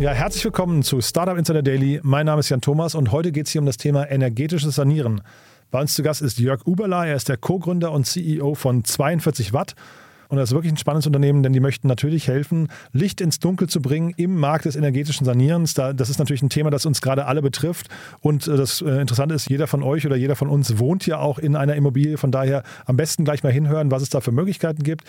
Ja, herzlich willkommen zu Startup Insider Daily. Mein Name ist Jan Thomas und heute geht es hier um das Thema energetisches Sanieren. Bei uns zu Gast ist Jörg Uberla. Er ist der Co-Gründer und CEO von 42 Watt. Und das ist wirklich ein spannendes Unternehmen, denn die möchten natürlich helfen, Licht ins Dunkel zu bringen im Markt des energetischen Sanierens. das ist natürlich ein Thema, das uns gerade alle betrifft. Und äh, das äh, Interessante ist, jeder von euch oder jeder von uns wohnt ja auch in einer Immobilie. Von daher am besten gleich mal hinhören, was es da für Möglichkeiten gibt.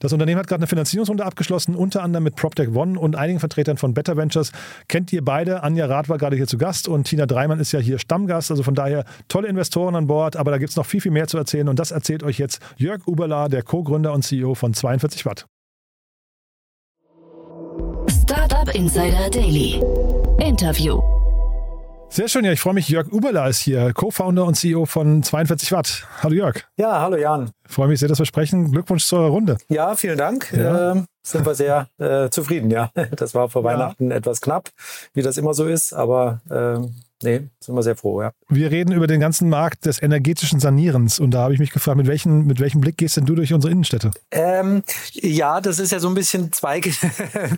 Das Unternehmen hat gerade eine Finanzierungsrunde abgeschlossen, unter anderem mit PropTech One und einigen Vertretern von Better Ventures. Kennt ihr beide? Anja Rath war gerade hier zu Gast und Tina Dreimann ist ja hier Stammgast. Also von daher tolle Investoren an Bord, aber da gibt es noch viel, viel mehr zu erzählen. Und das erzählt euch jetzt Jörg Uberla, der Co-Gründer und CEO von 42 Watt. Startup Insider Daily. Interview. Sehr schön, ja, ich freue mich. Jörg Uberla ist hier, Co-Founder und CEO von 42 Watt. Hallo Jörg. Ja, hallo Jan. Freue mich sehr, dass wir sprechen. Glückwunsch zur Runde. Ja, vielen Dank. Ja. Ähm, sind wir sehr äh, zufrieden, ja. Das war vor ja. Weihnachten etwas knapp, wie das immer so ist, aber ähm, Nee, sind wir sehr froh, ja. Wir reden über den ganzen Markt des energetischen Sanierens und da habe ich mich gefragt, mit, welchen, mit welchem Blick gehst denn du durch unsere Innenstädte? Ähm, ja, das ist ja so ein bisschen zweige,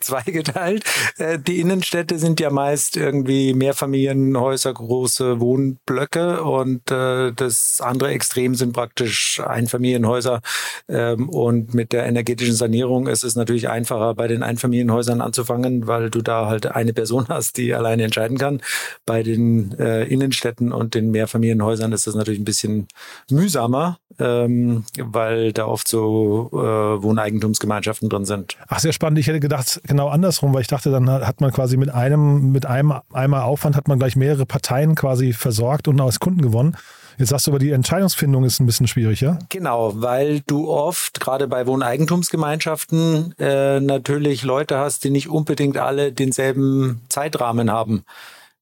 zweigeteilt. Äh, die Innenstädte sind ja meist irgendwie Mehrfamilienhäuser, große Wohnblöcke und äh, das andere Extrem sind praktisch Einfamilienhäuser ähm, und mit der energetischen Sanierung ist es natürlich einfacher, bei den Einfamilienhäusern anzufangen, weil du da halt eine Person hast, die alleine entscheiden kann. Bei den äh, Innenstädten und den Mehrfamilienhäusern ist das natürlich ein bisschen mühsamer, ähm, weil da oft so äh, Wohneigentumsgemeinschaften drin sind. Ach, sehr spannend. Ich hätte gedacht, genau andersrum, weil ich dachte, dann hat man quasi mit einem, mit einem einmal Aufwand hat man gleich mehrere Parteien quasi versorgt und aus Kunden gewonnen. Jetzt sagst du aber, die Entscheidungsfindung ist ein bisschen schwierig, ja? Genau, weil du oft, gerade bei Wohneigentumsgemeinschaften, äh, natürlich Leute hast, die nicht unbedingt alle denselben Zeitrahmen haben.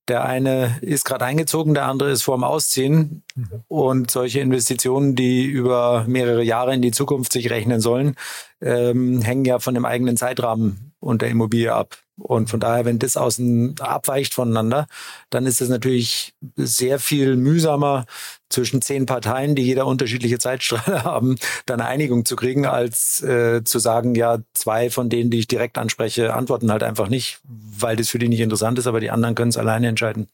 Der eine ist gerade eingezogen, der andere ist vorm Ausziehen. Mhm. Und solche Investitionen, die über mehrere Jahre in die Zukunft sich rechnen sollen, ähm, hängen ja von dem eigenen Zeitrahmen und der Immobilie ab. Und von daher, wenn das außen abweicht voneinander, dann ist es natürlich sehr viel mühsamer zwischen zehn Parteien, die jeder unterschiedliche Zeitstrahle haben, dann eine Einigung zu kriegen, als äh, zu sagen, ja, zwei von denen, die ich direkt anspreche, antworten halt einfach nicht, weil das für die nicht interessant ist, aber die anderen können es alleine entscheiden.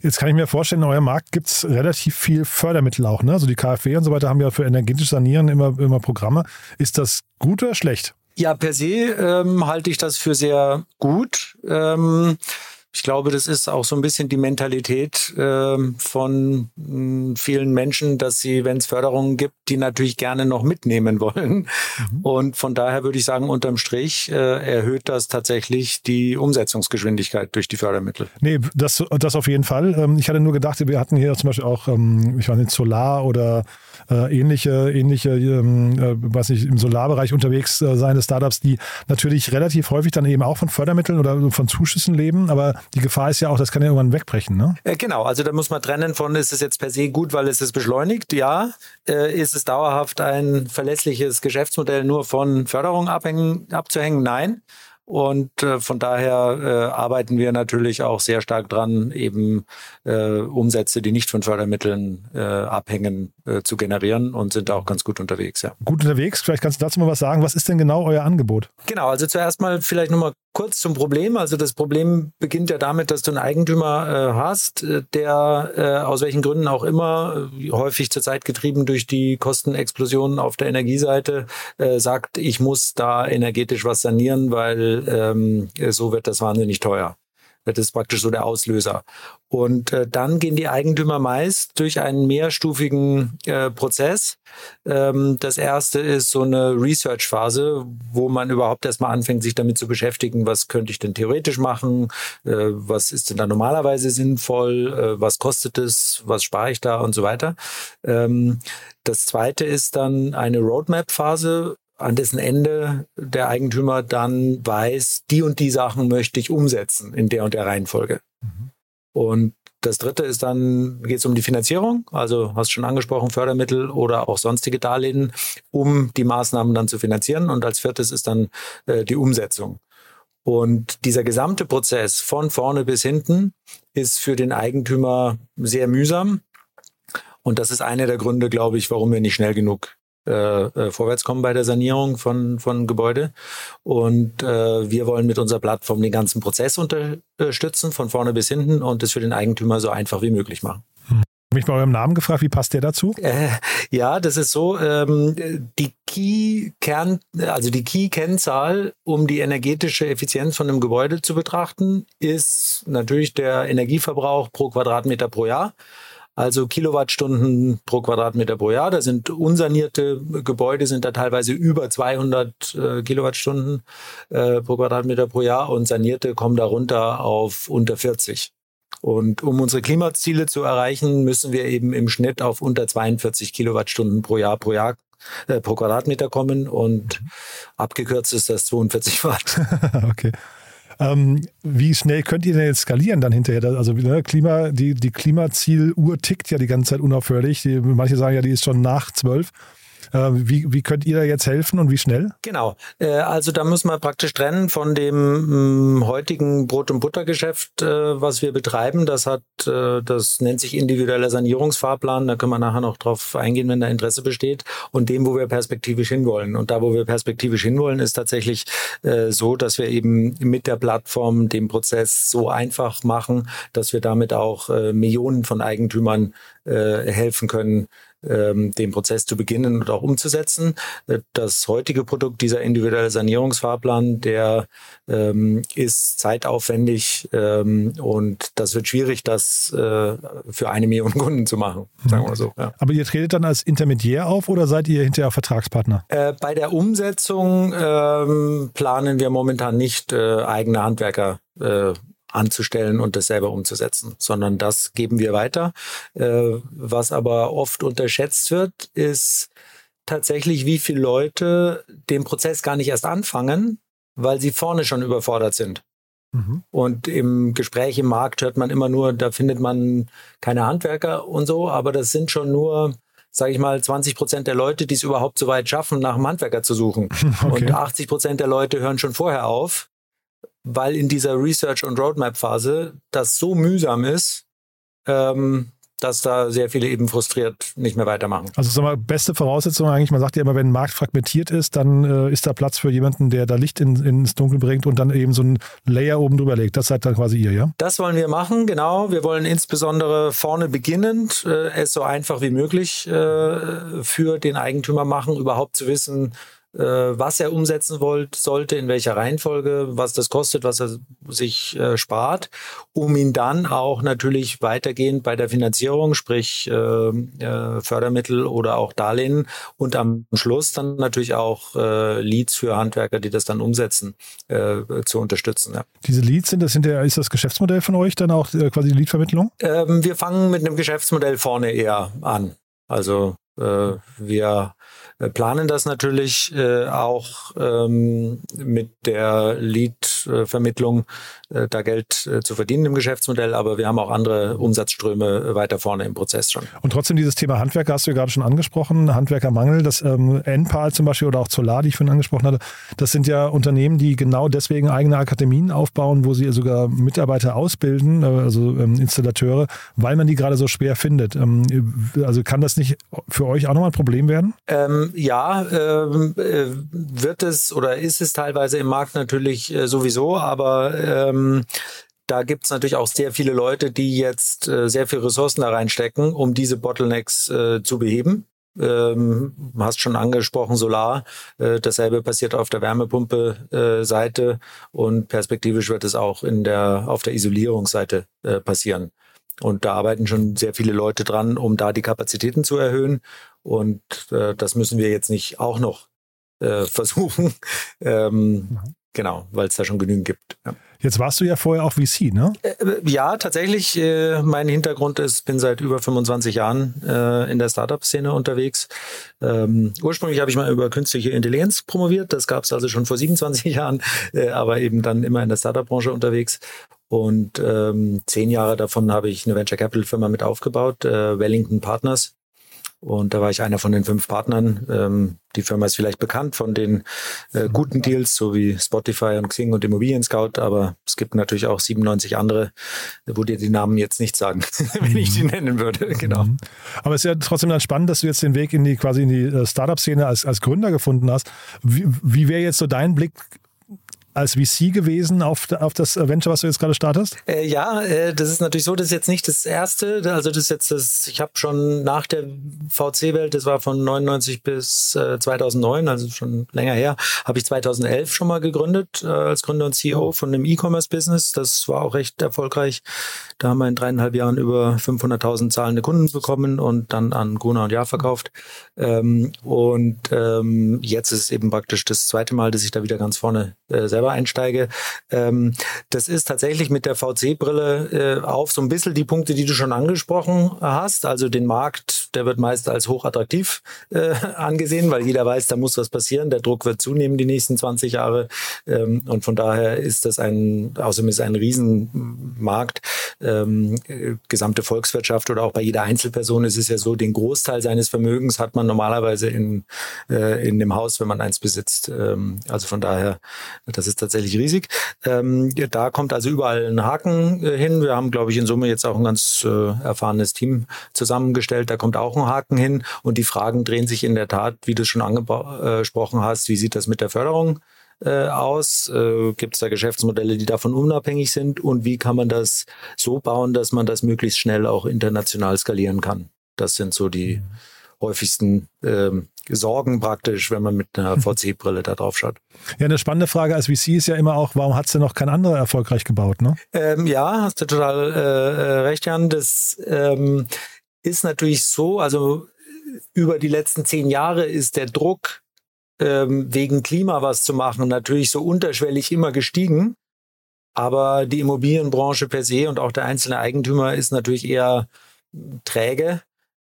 Jetzt kann ich mir vorstellen, in eurem Markt gibt es relativ viel Fördermittel auch. Ne? Also die KfW und so weiter haben ja für energetisch Sanieren immer, immer Programme. Ist das gut oder schlecht? Ja, per se ähm, halte ich das für sehr gut. Ähm, ich glaube, das ist auch so ein bisschen die Mentalität äh, von mh, hm, vielen Menschen, dass sie, wenn es Förderungen gibt, die natürlich gerne noch mitnehmen wollen. Mhm. Und von daher würde ich sagen, unterm Strich äh, erhöht das tatsächlich die Umsetzungsgeschwindigkeit durch die Fördermittel. Nee, das, das auf jeden Fall. Ähm, ich hatte nur gedacht, wir hatten hier zum Beispiel auch, ähm, ich weiß nicht, Solar oder äh, ähnliche, ähnliche, ähm, äh, was nicht, im Solarbereich unterwegs äh, seine Startups, die natürlich relativ häufig dann eben auch von Fördermitteln oder von Zuschüssen leben, aber die Gefahr ist ja auch, das kann ja irgendwann wegbrechen, ne? Äh, genau, also da muss man trennen von, ist es jetzt per se gut, weil es ist beschleunigt? Ja. Äh, ist es dauerhaft ein verlässliches Geschäftsmodell nur von Förderung abhängen, abzuhängen? Nein. Und äh, von daher äh, arbeiten wir natürlich auch sehr stark dran, eben äh, Umsätze, die nicht von Fördermitteln äh, abhängen, äh, zu generieren und sind da auch ganz gut unterwegs. Ja. Gut unterwegs. Vielleicht kannst du dazu mal was sagen. Was ist denn genau euer Angebot? Genau, also zuerst mal vielleicht nochmal kurz zum Problem. Also das Problem beginnt ja damit, dass du einen Eigentümer äh, hast, äh, der äh, aus welchen Gründen auch immer, äh, häufig zurzeit getrieben durch die Kostenexplosionen auf der Energieseite, äh, sagt, ich muss da energetisch was sanieren, weil ähm, so wird das wahnsinnig teuer. Das ist praktisch so der Auslöser. Und äh, dann gehen die Eigentümer meist durch einen mehrstufigen äh, Prozess. Ähm, das erste ist so eine Research-Phase, wo man überhaupt erstmal anfängt, sich damit zu beschäftigen, was könnte ich denn theoretisch machen, äh, was ist denn da normalerweise sinnvoll, äh, was kostet es, was spare ich da und so weiter. Ähm, das zweite ist dann eine Roadmap-Phase, an dessen Ende der Eigentümer dann weiß, die und die Sachen möchte ich umsetzen in der und der Reihenfolge. Mhm. Und das dritte ist dann, geht es um die Finanzierung, also hast schon angesprochen, Fördermittel oder auch sonstige Darlehen, um die Maßnahmen dann zu finanzieren. Und als viertes ist dann äh, die Umsetzung. Und dieser gesamte Prozess von vorne bis hinten ist für den Eigentümer sehr mühsam. Und das ist einer der Gründe, glaube ich, warum wir nicht schnell genug äh, äh, vorwärts kommen bei der Sanierung von, von Gebäude. Und äh, wir wollen mit unserer Plattform den ganzen Prozess unterstützen, von vorne bis hinten und es für den Eigentümer so einfach wie möglich machen. Hm. Habe ich bei eurem Namen gefragt, wie passt der dazu? Äh, ja, das ist so. Ähm, die Key-Kern, also die Key-Kennzahl, um die energetische Effizienz von einem Gebäude zu betrachten, ist natürlich der Energieverbrauch pro Quadratmeter pro Jahr. Also Kilowattstunden pro Quadratmeter pro Jahr. Da sind unsanierte Gebäude sind da teilweise über 200 äh, Kilowattstunden äh, pro Quadratmeter pro Jahr und sanierte kommen darunter auf unter 40. Und um unsere Klimaziele zu erreichen, müssen wir eben im Schnitt auf unter 42 Kilowattstunden pro Jahr pro Jahr äh, pro Quadratmeter kommen und abgekürzt ist das 42 Watt. okay. Ähm, wie schnell könnt ihr denn jetzt skalieren dann hinterher? Also ne, Klima, die, die Klimazieluhr tickt ja die ganze Zeit unaufhörlich. Die, manche sagen ja, die ist schon nach zwölf. Ähm, wie, wie könnt ihr da jetzt helfen und wie schnell? Genau. Äh, also da müssen wir praktisch trennen von dem mm, heutigen Brot- und Buttergeschäft, äh, was wir betreiben. Das hat, äh, das nennt sich individueller Sanierungsfahrplan. Da können wir nachher noch drauf eingehen, wenn da Interesse besteht. Und dem, wo wir perspektivisch hinwollen. Und da, wo wir perspektivisch hinwollen, ist tatsächlich so, dass wir eben mit der Plattform den Prozess so einfach machen, dass wir damit auch Millionen von Eigentümern helfen können, ähm, den Prozess zu beginnen und auch umzusetzen. Das heutige Produkt, dieser individuelle Sanierungsfahrplan, der ähm, ist zeitaufwendig ähm, und das wird schwierig, das äh, für eine Million Kunden zu machen, sagen wir so. Ja. Aber ihr tretet dann als Intermediär auf oder seid ihr hinterher Vertragspartner? Äh, bei der Umsetzung ähm, planen wir momentan nicht äh, eigene Handwerker äh, anzustellen und das selber umzusetzen, sondern das geben wir weiter. Äh, was aber oft unterschätzt wird, ist tatsächlich, wie viele Leute den Prozess gar nicht erst anfangen, weil sie vorne schon überfordert sind. Mhm. Und im Gespräch im Markt hört man immer nur, da findet man keine Handwerker und so, aber das sind schon nur sage ich mal, 20 Prozent der Leute, die es überhaupt so weit schaffen, nach einem Handwerker zu suchen. Okay. Und 80 Prozent der Leute hören schon vorher auf weil in dieser Research- und Roadmap-Phase das so mühsam ist, ähm, dass da sehr viele eben frustriert nicht mehr weitermachen. Also sag mal, beste Voraussetzung eigentlich, man sagt ja immer, wenn ein Markt fragmentiert ist, dann äh, ist da Platz für jemanden, der da Licht in, ins Dunkel bringt und dann eben so ein Layer oben drüber legt. Das seid dann quasi ihr, ja? Das wollen wir machen, genau. Wir wollen insbesondere vorne beginnend äh, es so einfach wie möglich äh, für den Eigentümer machen, überhaupt zu wissen, was er umsetzen wollt, sollte, in welcher Reihenfolge, was das kostet, was er sich äh, spart, um ihn dann auch natürlich weitergehend bei der Finanzierung, sprich äh, äh, Fördermittel oder auch Darlehen und am Schluss dann natürlich auch äh, Leads für Handwerker, die das dann umsetzen, äh, zu unterstützen. Ja. Diese Leads sind das hinterher, ist das Geschäftsmodell von euch dann auch quasi die Leadvermittlung? Ähm, wir fangen mit einem Geschäftsmodell vorne eher an. Also wir planen das natürlich äh, auch ähm, mit der Lead-Vermittlung äh, da Geld äh, zu verdienen im Geschäftsmodell, aber wir haben auch andere Umsatzströme weiter vorne im Prozess schon. Und trotzdem dieses Thema Handwerker hast du ja gerade schon angesprochen, Handwerkermangel, das ähm, NPAL zum Beispiel oder auch Solar, die ich vorhin angesprochen hatte, das sind ja Unternehmen, die genau deswegen eigene Akademien aufbauen, wo sie sogar Mitarbeiter ausbilden, äh, also ähm, Installateure, weil man die gerade so schwer findet. Ähm, also kann das nicht für euch auch nochmal ein Problem werden? Ähm, ja, ähm, äh, wird es oder ist es teilweise im Markt natürlich äh, sowieso, aber ähm, da gibt es natürlich auch sehr viele Leute, die jetzt äh, sehr viele Ressourcen da reinstecken, um diese Bottlenecks zu beheben. Ähm, hast schon angesprochen, Solar. Äh, dasselbe passiert auf der Wärmepumpe-Seite äh, und perspektivisch wird es auch in der, auf der Isolierungsseite äh, passieren. Und da arbeiten schon sehr viele Leute dran, um da die Kapazitäten zu erhöhen. Und äh, das müssen wir jetzt nicht auch noch äh, versuchen. ähm, mhm. Genau, weil es da schon genügend gibt. Ja. Jetzt warst du ja vorher auch VC, ne? Äh, ja, tatsächlich. Äh, mein Hintergrund ist, bin seit über 25 Jahren äh, in der Startup-Szene unterwegs. Ähm, ursprünglich habe ich mal über künstliche Intelligenz promoviert. Das gab es also schon vor 27 Jahren, äh, aber eben dann immer in der Startup-Branche unterwegs. Und ähm, zehn Jahre davon habe ich eine Venture Capital Firma mit aufgebaut, äh, Wellington Partners. Und da war ich einer von den fünf Partnern. Ähm, die Firma ist vielleicht bekannt von den äh, guten Deals, so wie Spotify und Xing und Immobilien Scout, aber es gibt natürlich auch 97 andere, wo dir die Namen jetzt nicht sagen, wenn ich die nennen würde. Genau. Mhm. Aber es ist ja trotzdem dann spannend, dass du jetzt den Weg in die quasi in die äh, Startup-Szene als, als Gründer gefunden hast. Wie, wie wäre jetzt so dein Blick als VC gewesen auf, auf das Venture, was du jetzt gerade startest? Äh, ja, äh, das ist natürlich so, das ist jetzt nicht das erste. Also das ist jetzt das, ich habe schon nach der VC-Welt, das war von 99 bis äh, 2009, also schon länger her, habe ich 2011 schon mal gegründet äh, als Gründer und CEO von einem E-Commerce-Business. Das war auch recht erfolgreich. Da haben wir in dreieinhalb Jahren über 500.000 zahlende Kunden bekommen und dann an Gruner und Jahr verkauft. Ähm, und ähm, jetzt ist es eben praktisch das zweite Mal, dass ich da wieder ganz vorne äh, selber einsteige. Ähm, das ist tatsächlich mit der VC-Brille äh, auf so ein bisschen die Punkte, die du schon angesprochen hast. Also den Markt, der wird meist als hochattraktiv äh, angesehen, weil jeder weiß, da muss was passieren. Der Druck wird zunehmen die nächsten 20 Jahre. Ähm, und von daher ist das ein, außerdem ist ein Riesenmarkt. Ähm, gesamte Volkswirtschaft oder auch bei jeder Einzelperson ist es ja so, den Großteil seines Vermögens hat man normalerweise in, äh, in dem Haus, wenn man eins besitzt. Ähm, also von daher, das ist tatsächlich riesig. Ähm, da kommt also überall ein Haken äh, hin. Wir haben, glaube ich, in Summe jetzt auch ein ganz äh, erfahrenes Team zusammengestellt. Da kommt auch ein Haken hin. Und die Fragen drehen sich in der Tat, wie du schon angesprochen hast, wie sieht das mit der Förderung äh, aus? Äh, Gibt es da Geschäftsmodelle, die davon unabhängig sind? Und wie kann man das so bauen, dass man das möglichst schnell auch international skalieren kann? Das sind so die mhm. Häufigsten ähm, Sorgen praktisch, wenn man mit einer mhm. VC-Brille da drauf schaut. Ja, eine spannende Frage als VC ist ja immer auch, warum hat es denn noch kein anderer erfolgreich gebaut? Ne? Ähm, ja, hast du total äh, äh, recht, Jan. Das ähm, ist natürlich so, also über die letzten zehn Jahre ist der Druck, ähm, wegen Klima was zu machen, natürlich so unterschwellig immer gestiegen. Aber die Immobilienbranche per se und auch der einzelne Eigentümer ist natürlich eher träge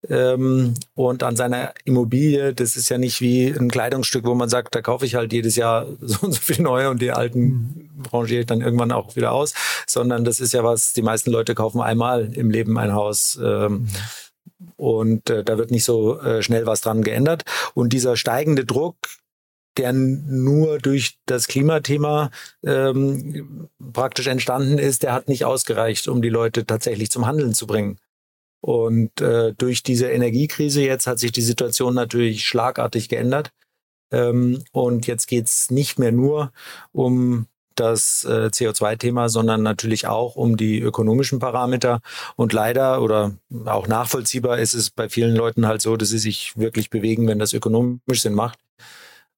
ähm, und an seiner Immobilie, das ist ja nicht wie ein Kleidungsstück, wo man sagt, da kaufe ich halt jedes Jahr so und so viel neue und die alten rangiere ich dann irgendwann auch wieder aus, sondern das ist ja was, die meisten Leute kaufen einmal im Leben ein Haus. Ähm, und äh, da wird nicht so äh, schnell was dran geändert. Und dieser steigende Druck, der nur durch das Klimathema ähm, praktisch entstanden ist, der hat nicht ausgereicht, um die Leute tatsächlich zum Handeln zu bringen. Und äh, durch diese Energiekrise jetzt hat sich die Situation natürlich schlagartig geändert. Ähm, und jetzt geht's nicht mehr nur um das äh, CO2-Thema, sondern natürlich auch um die ökonomischen Parameter. Und leider oder auch nachvollziehbar ist es bei vielen Leuten halt so, dass sie sich wirklich bewegen, wenn das ökonomisch Sinn macht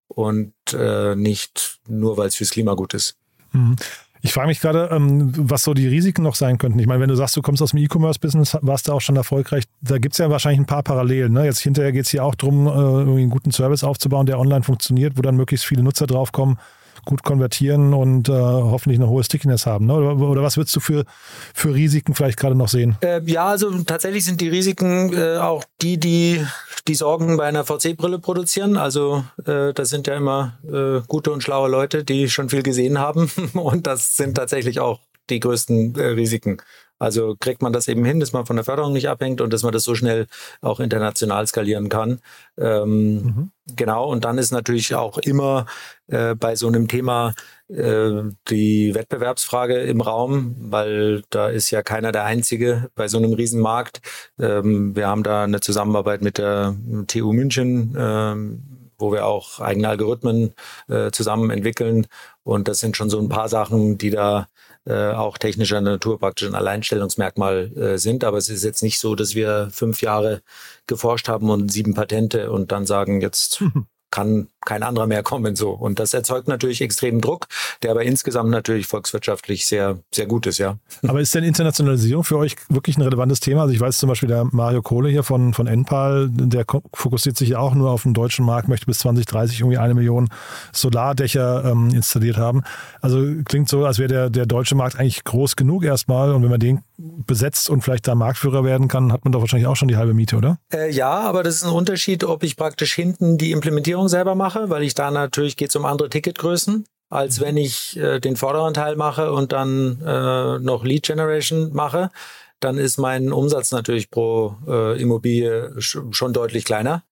und äh, nicht nur, weil es fürs Klima gut ist. Mhm. Ich frage mich gerade, ähm, was so die Risiken noch sein könnten. Ich meine, wenn du sagst, du kommst aus dem E-Commerce-Business, warst du auch schon erfolgreich. Da gibt es ja wahrscheinlich ein paar Parallelen. Ne? Jetzt hinterher geht es hier auch darum, äh, irgendwie einen guten Service aufzubauen, der online funktioniert, wo dann möglichst viele Nutzer draufkommen gut konvertieren und äh, hoffentlich eine hohe Stickiness haben. Ne? Oder, oder, was würdest du für, für Risiken vielleicht gerade noch sehen? Äh, ja, also tatsächlich sind die Risiken äh, auch die, die die Sorgen bei einer VC-Brille produzieren. Also äh, das sind ja immer äh, gute und schlaue Leute, die schon viel gesehen haben. und das sind tatsächlich auch die größten äh, Risiken. Also kriegt man das eben hin, dass man von der Förderung nicht abhängt und dass man das so schnell auch international skalieren kann. Ähm, mhm. Genau, und dann ist natürlich auch immer äh, bei so einem Thema äh, die Wettbewerbsfrage im Raum, weil da ist ja keiner der Einzige bei so einem Riesenmarkt. Ähm, wir haben da eine Zusammenarbeit mit der TU München. Ähm, wo wir auch eigene Algorithmen äh, zusammen entwickeln. Und das sind schon so ein paar Sachen, die da äh, auch technischer Natur praktisch ein Alleinstellungsmerkmal äh, sind. Aber es ist jetzt nicht so, dass wir fünf Jahre geforscht haben und sieben Patente und dann sagen, jetzt kann kein anderer mehr kommen so. Und das erzeugt natürlich extremen Druck, der aber insgesamt natürlich volkswirtschaftlich sehr, sehr gut ist, ja. Aber ist denn Internationalisierung für euch wirklich ein relevantes Thema? Also ich weiß zum Beispiel, der Mario Kohle hier von, von Enpal, der fokussiert sich ja auch nur auf den deutschen Markt, möchte bis 2030 irgendwie eine Million Solardächer ähm, installiert haben. Also klingt so, als wäre der, der deutsche Markt eigentlich groß genug erstmal. Und wenn man den besetzt und vielleicht da Marktführer werden kann, hat man doch wahrscheinlich auch schon die halbe Miete, oder? Äh, ja, aber das ist ein Unterschied, ob ich praktisch hinten die Implementierung selber mache weil ich da natürlich geht es um andere Ticketgrößen, als mhm. wenn ich äh, den vorderen Teil mache und dann äh, noch Lead Generation mache. dann ist mein Umsatz natürlich pro äh, Immobilie schon deutlich kleiner.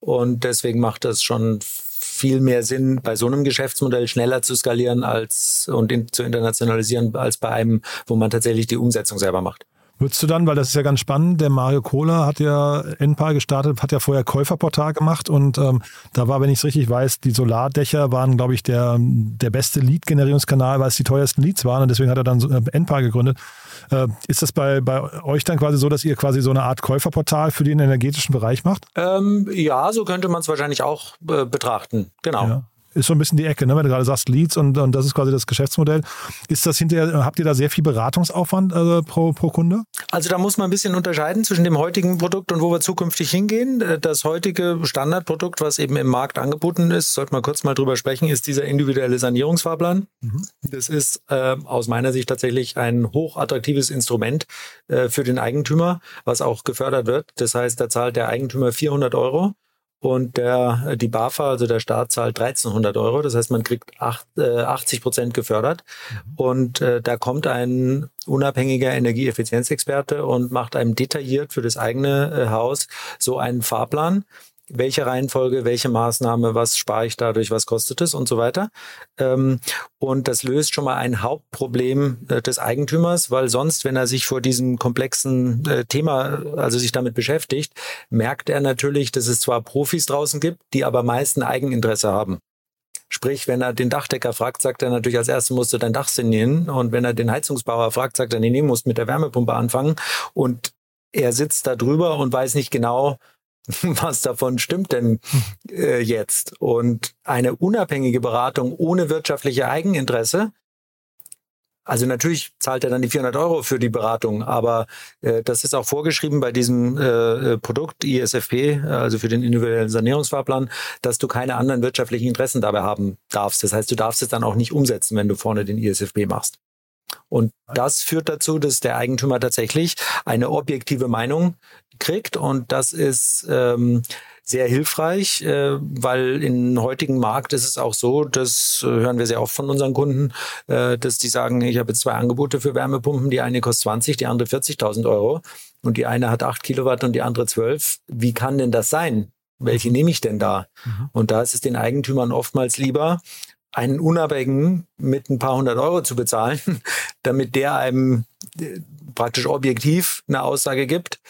Und deswegen macht das schon viel mehr Sinn, bei so einem Geschäftsmodell schneller zu skalieren als und in, zu internationalisieren, als bei einem, wo man tatsächlich die Umsetzung selber macht. Würdest du dann, weil das ist ja ganz spannend, der Mario Kohler hat ja NPAL gestartet, hat ja vorher Käuferportal gemacht und ähm, da war, wenn ich es richtig weiß, die Solardächer waren, glaube ich, der, der beste Lead-Generierungskanal, weil es die teuersten Leads waren und deswegen hat er dann äh, NPAL gegründet. Äh, ist das bei, bei euch dann quasi so, dass ihr quasi so eine Art Käuferportal für den energetischen Bereich macht? Ähm, ja, so könnte man es wahrscheinlich auch äh, betrachten. Genau. Ja ist so ein bisschen die Ecke, ne? wenn du gerade sagst Leads und, und das ist quasi das Geschäftsmodell. Ist das hinterher, habt ihr da sehr viel Beratungsaufwand äh, pro, pro Kunde? Also da muss man ein bisschen unterscheiden zwischen dem heutigen Produkt und wo wir zukünftig hingehen. Das heutige Standardprodukt, was eben im Markt angeboten ist, sollte man kurz mal drüber sprechen, ist dieser individuelle Sanierungsfahrplan. Mhm. Das ist äh, aus meiner Sicht tatsächlich ein hochattraktives Instrument äh, für den Eigentümer, was auch gefördert wird. Das heißt, da zahlt der Eigentümer 400 Euro und der, die BAFA, also der Staat, zahlt 1300 Euro. Das heißt, man kriegt acht, äh, 80 Prozent gefördert. Mhm. Und äh, da kommt ein unabhängiger Energieeffizienzexperte und macht einem detailliert für das eigene äh, Haus so einen Fahrplan welche Reihenfolge, welche Maßnahme, was spare ich dadurch, was kostet es und so weiter. Ähm, und das löst schon mal ein Hauptproblem äh, des Eigentümers, weil sonst, wenn er sich vor diesem komplexen äh, Thema, also sich damit beschäftigt, merkt er natürlich, dass es zwar Profis draußen gibt, die aber meist ein Eigeninteresse haben. Sprich, wenn er den Dachdecker fragt, sagt er natürlich als erstes musst du dein Dach sanieren. Und wenn er den Heizungsbauer fragt, sagt er, nee, nee, musst mit der Wärmepumpe anfangen. Und er sitzt da drüber und weiß nicht genau, was davon stimmt denn äh, jetzt? Und eine unabhängige Beratung ohne wirtschaftliche Eigeninteresse, also natürlich zahlt er dann die 400 Euro für die Beratung, aber äh, das ist auch vorgeschrieben bei diesem äh, äh Produkt ISFP, also für den individuellen Sanierungsfahrplan, dass du keine anderen wirtschaftlichen Interessen dabei haben darfst. Das heißt, du darfst es dann auch nicht umsetzen, wenn du vorne den ISFP machst. Und das führt dazu, dass der Eigentümer tatsächlich eine objektive Meinung kriegt. Und das ist ähm, sehr hilfreich, äh, weil im heutigen Markt ist es auch so, das äh, hören wir sehr oft von unseren Kunden, äh, dass die sagen, ich habe zwei Angebote für Wärmepumpen, die eine kostet 20, die andere 40.000 Euro und die eine hat 8 Kilowatt und die andere 12. Wie kann denn das sein? Welche nehme ich denn da? Mhm. Und da ist es den Eigentümern oftmals lieber, einen Unabhängigen mit ein paar hundert Euro zu bezahlen, damit der einem äh, praktisch objektiv eine Aussage gibt,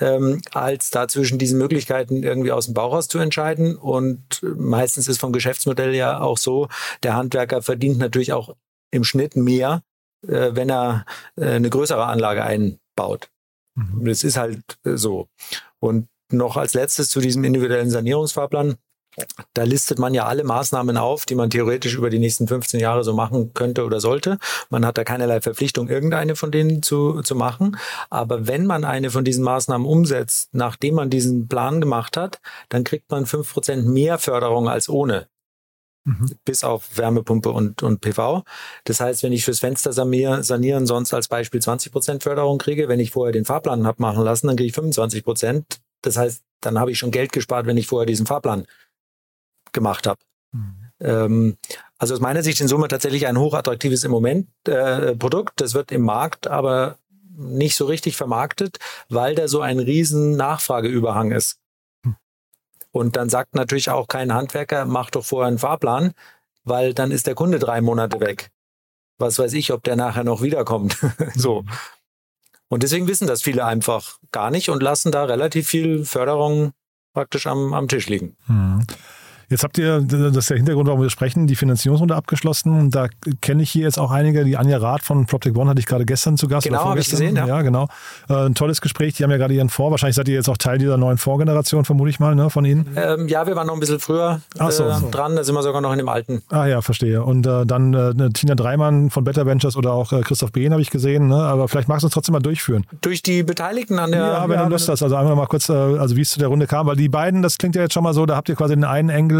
ähm, als da zwischen diesen Möglichkeiten irgendwie aus dem Bauch raus zu entscheiden. Und meistens ist vom Geschäftsmodell ja auch so, der Handwerker verdient natürlich auch im Schnitt mehr, äh, wenn er äh, eine größere Anlage einbaut. Mhm. Das ist halt äh, so. Und noch als letztes zu diesem individuellen Sanierungsfahrplan. Da listet man ja alle Maßnahmen auf, die man theoretisch über die nächsten 15 Jahre so machen könnte oder sollte. Man hat da keinerlei Verpflichtung, irgendeine von denen zu, zu machen. Aber wenn man eine von diesen Maßnahmen umsetzt, nachdem man diesen Plan gemacht hat, dann kriegt man 5% mehr Förderung als ohne. Mhm. Bis auf Wärmepumpe und, und PV. Das heißt, wenn ich fürs Fenster sanieren, sanieren sonst als Beispiel 20% Förderung kriege, wenn ich vorher den Fahrplan habe machen lassen, dann kriege ich 25%. Das heißt, dann habe ich schon Geld gespart, wenn ich vorher diesen Fahrplan gemacht habe. Mhm. Ähm, also aus meiner Sicht in Summe tatsächlich ein hochattraktives im Moment äh, Produkt. Das wird im Markt aber nicht so richtig vermarktet, weil da so ein riesen Nachfrageüberhang ist. Hm. Und dann sagt natürlich auch kein Handwerker, mach doch vorher einen Fahrplan, weil dann ist der Kunde drei Monate weg. Was weiß ich, ob der nachher noch wiederkommt. so. Hm. Und deswegen wissen das viele einfach gar nicht und lassen da relativ viel Förderung praktisch am, am Tisch liegen. Mhm. Jetzt habt ihr, das ist der Hintergrund, warum wir sprechen, die Finanzierungsrunde abgeschlossen. Da kenne ich hier jetzt auch einige. Die Anja Rath von PropTech One hatte ich gerade gestern zu Gast. Genau, habe ich gesehen. Ja, ja genau. Äh, ein tolles Gespräch. Die haben ja gerade ihren Fonds. Wahrscheinlich seid ihr jetzt auch Teil dieser neuen Fondsgeneration, vermute ich mal, ne, von Ihnen. Ähm, ja, wir waren noch ein bisschen früher äh, so. dran. Da sind wir sogar noch in dem alten. Ah ja, verstehe. Und äh, dann äh, Tina Dreimann von Better Ventures oder auch äh, Christoph Behn habe ich gesehen. Ne? Aber vielleicht magst du uns trotzdem mal durchführen. Durch die Beteiligten an der. Ja, wenn ja, du Lust hast. Also einmal mal kurz, also wie es zu der Runde kam. Weil die beiden, das klingt ja jetzt schon mal so, da habt ihr quasi den einen Engel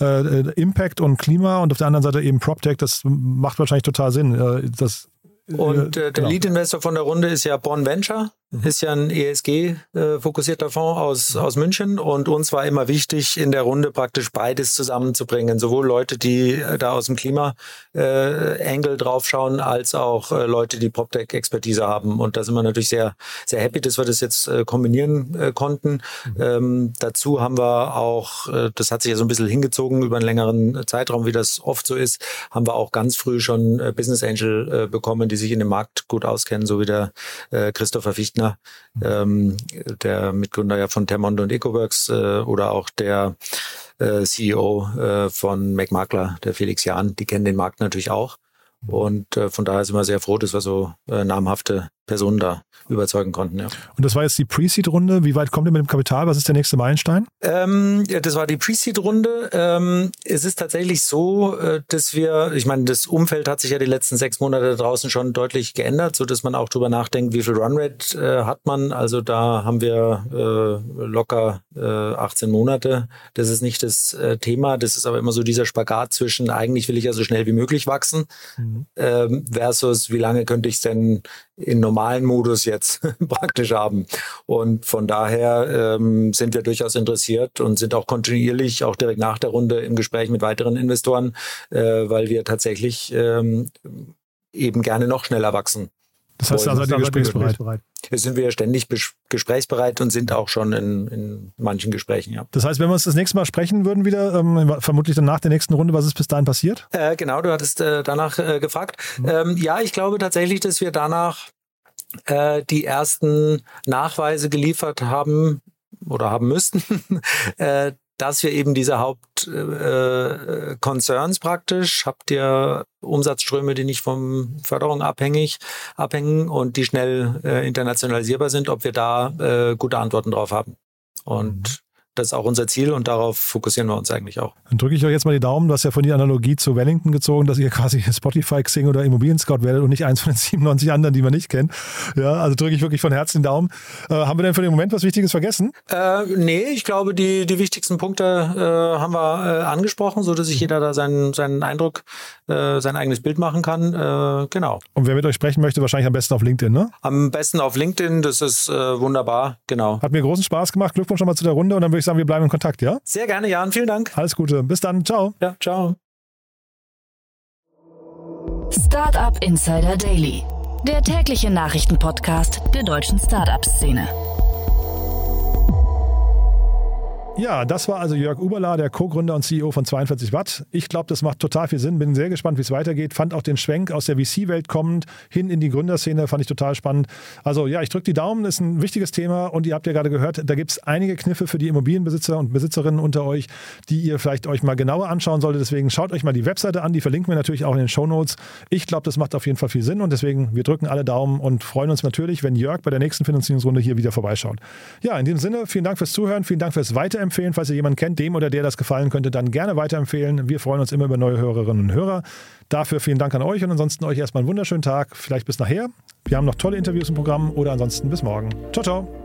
äh, Impact und Klima und auf der anderen Seite eben PropTech. Das macht wahrscheinlich total Sinn. Äh, das, und äh, der genau. Lead-Investor von der Runde ist ja Bonn Venture. Ist ja ein ESG-fokussierter Fonds aus, aus München und uns war immer wichtig, in der Runde praktisch beides zusammenzubringen. Sowohl Leute, die äh, da aus dem Klima-Angle äh, draufschauen, als auch äh, Leute, die PropTech-Expertise haben. Und da sind wir natürlich sehr, sehr happy, dass wir das jetzt kombinieren konnten. Mhm. Ähm, dazu haben wir auch, das hat sich ja so ein bisschen hingezogen über einen längeren Zeitraum, wie das oft so ist, haben wir auch ganz früh schon Business Angel bekommen, die sich in dem Markt gut auskennen, so wie der Christopher Fichtner Partner, ähm, der Mitgründer ja von Termondo und EcoWorks äh, oder auch der äh, CEO äh, von McMakler, der Felix Jahn, die kennen den Markt natürlich auch. Und äh, von daher sind wir sehr froh, dass wir so äh, namhafte Personen da überzeugen konnten. Ja. Und das war jetzt die Pre-Seed-Runde. Wie weit kommt ihr mit dem Kapital? Was ist der nächste Meilenstein? Ähm, das war die Pre-Seed-Runde. Ähm, es ist tatsächlich so, äh, dass wir, ich meine, das Umfeld hat sich ja die letzten sechs Monate draußen schon deutlich geändert, so dass man auch drüber nachdenkt, wie viel Runrate äh, hat man. Also da haben wir äh, locker 18 Monate. Das ist nicht das äh, Thema. Das ist aber immer so dieser Spagat zwischen, eigentlich will ich ja so schnell wie möglich wachsen, mhm. ähm, versus wie lange könnte ich es denn in normalen Modus jetzt praktisch haben. Und von daher ähm, sind wir durchaus interessiert und sind auch kontinuierlich, auch direkt nach der Runde im Gespräch mit weiteren Investoren, äh, weil wir tatsächlich ähm, eben gerne noch schneller wachsen. Das heißt, also seid ihr gesprächsbereit? Sind wir ständig gesprächsbereit und sind auch schon in, in, manchen Gesprächen, ja. Das heißt, wenn wir uns das nächste Mal sprechen würden wieder, ähm, vermutlich dann nach der nächsten Runde, was ist bis dahin passiert? Äh, genau, du hattest äh, danach äh, gefragt. Mhm. Ähm, ja, ich glaube tatsächlich, dass wir danach äh, die ersten Nachweise geliefert haben oder haben müssten, äh, dass wir eben diese Hauptconcerns äh, praktisch, habt ihr Umsatzströme, die nicht von Förderung abhängig abhängen und die schnell äh, internationalisierbar sind, ob wir da äh, gute Antworten drauf haben. Und mhm. Das ist auch unser Ziel und darauf fokussieren wir uns eigentlich auch. Dann drücke ich euch jetzt mal die Daumen. Du hast ja von die Analogie zu Wellington gezogen, dass ihr quasi Spotify, Xing oder Immobilien Scout werdet und nicht eins von den 97 anderen, die wir nicht kennen. Ja, also drücke ich wirklich von Herzen den Daumen. Äh, haben wir denn für den Moment was Wichtiges vergessen? Äh, nee, ich glaube, die, die wichtigsten Punkte äh, haben wir äh, angesprochen, so dass sich jeder da seinen, seinen Eindruck, äh, sein eigenes Bild machen kann. Äh, genau. Und wer mit euch sprechen möchte, wahrscheinlich am besten auf LinkedIn, ne? Am besten auf LinkedIn, das ist äh, wunderbar, genau. Hat mir großen Spaß gemacht. Glückwunsch schon mal zu der Runde und dann würde ich sagen, wir bleiben in Kontakt, ja? Sehr gerne, Jan. Vielen Dank. Alles Gute. Bis dann. Ciao. Ja, ciao. Startup Insider Daily, der tägliche Nachrichtenpodcast der deutschen Startup-Szene. Ja, das war also Jörg Uberla, der Co-Gründer und CEO von 42 Watt. Ich glaube, das macht total viel Sinn. Bin sehr gespannt, wie es weitergeht. Fand auch den Schwenk aus der VC-Welt kommend hin in die Gründerszene, fand ich total spannend. Also ja, ich drücke die Daumen, ist ein wichtiges Thema und ihr habt ja gerade gehört, da gibt es einige Kniffe für die Immobilienbesitzer und Besitzerinnen unter euch, die ihr vielleicht euch mal genauer anschauen solltet. Deswegen schaut euch mal die Webseite an, die verlinken wir natürlich auch in den Show Notes. Ich glaube, das macht auf jeden Fall viel Sinn und deswegen, wir drücken alle Daumen und freuen uns natürlich, wenn Jörg bei der nächsten Finanzierungsrunde hier wieder vorbeischaut. Ja, in diesem Sinne, vielen Dank fürs Zuhören, vielen Dank fürs Weiterempfehlen weiterempfehlen. Falls ihr jemanden kennt, dem oder der das gefallen könnte, dann gerne weiterempfehlen. Wir freuen uns immer über neue Hörerinnen und Hörer. Dafür vielen Dank an euch und ansonsten euch erstmal einen wunderschönen Tag. Vielleicht bis nachher. Wir haben noch tolle Interviews im Programm oder ansonsten bis morgen. Ciao, ciao.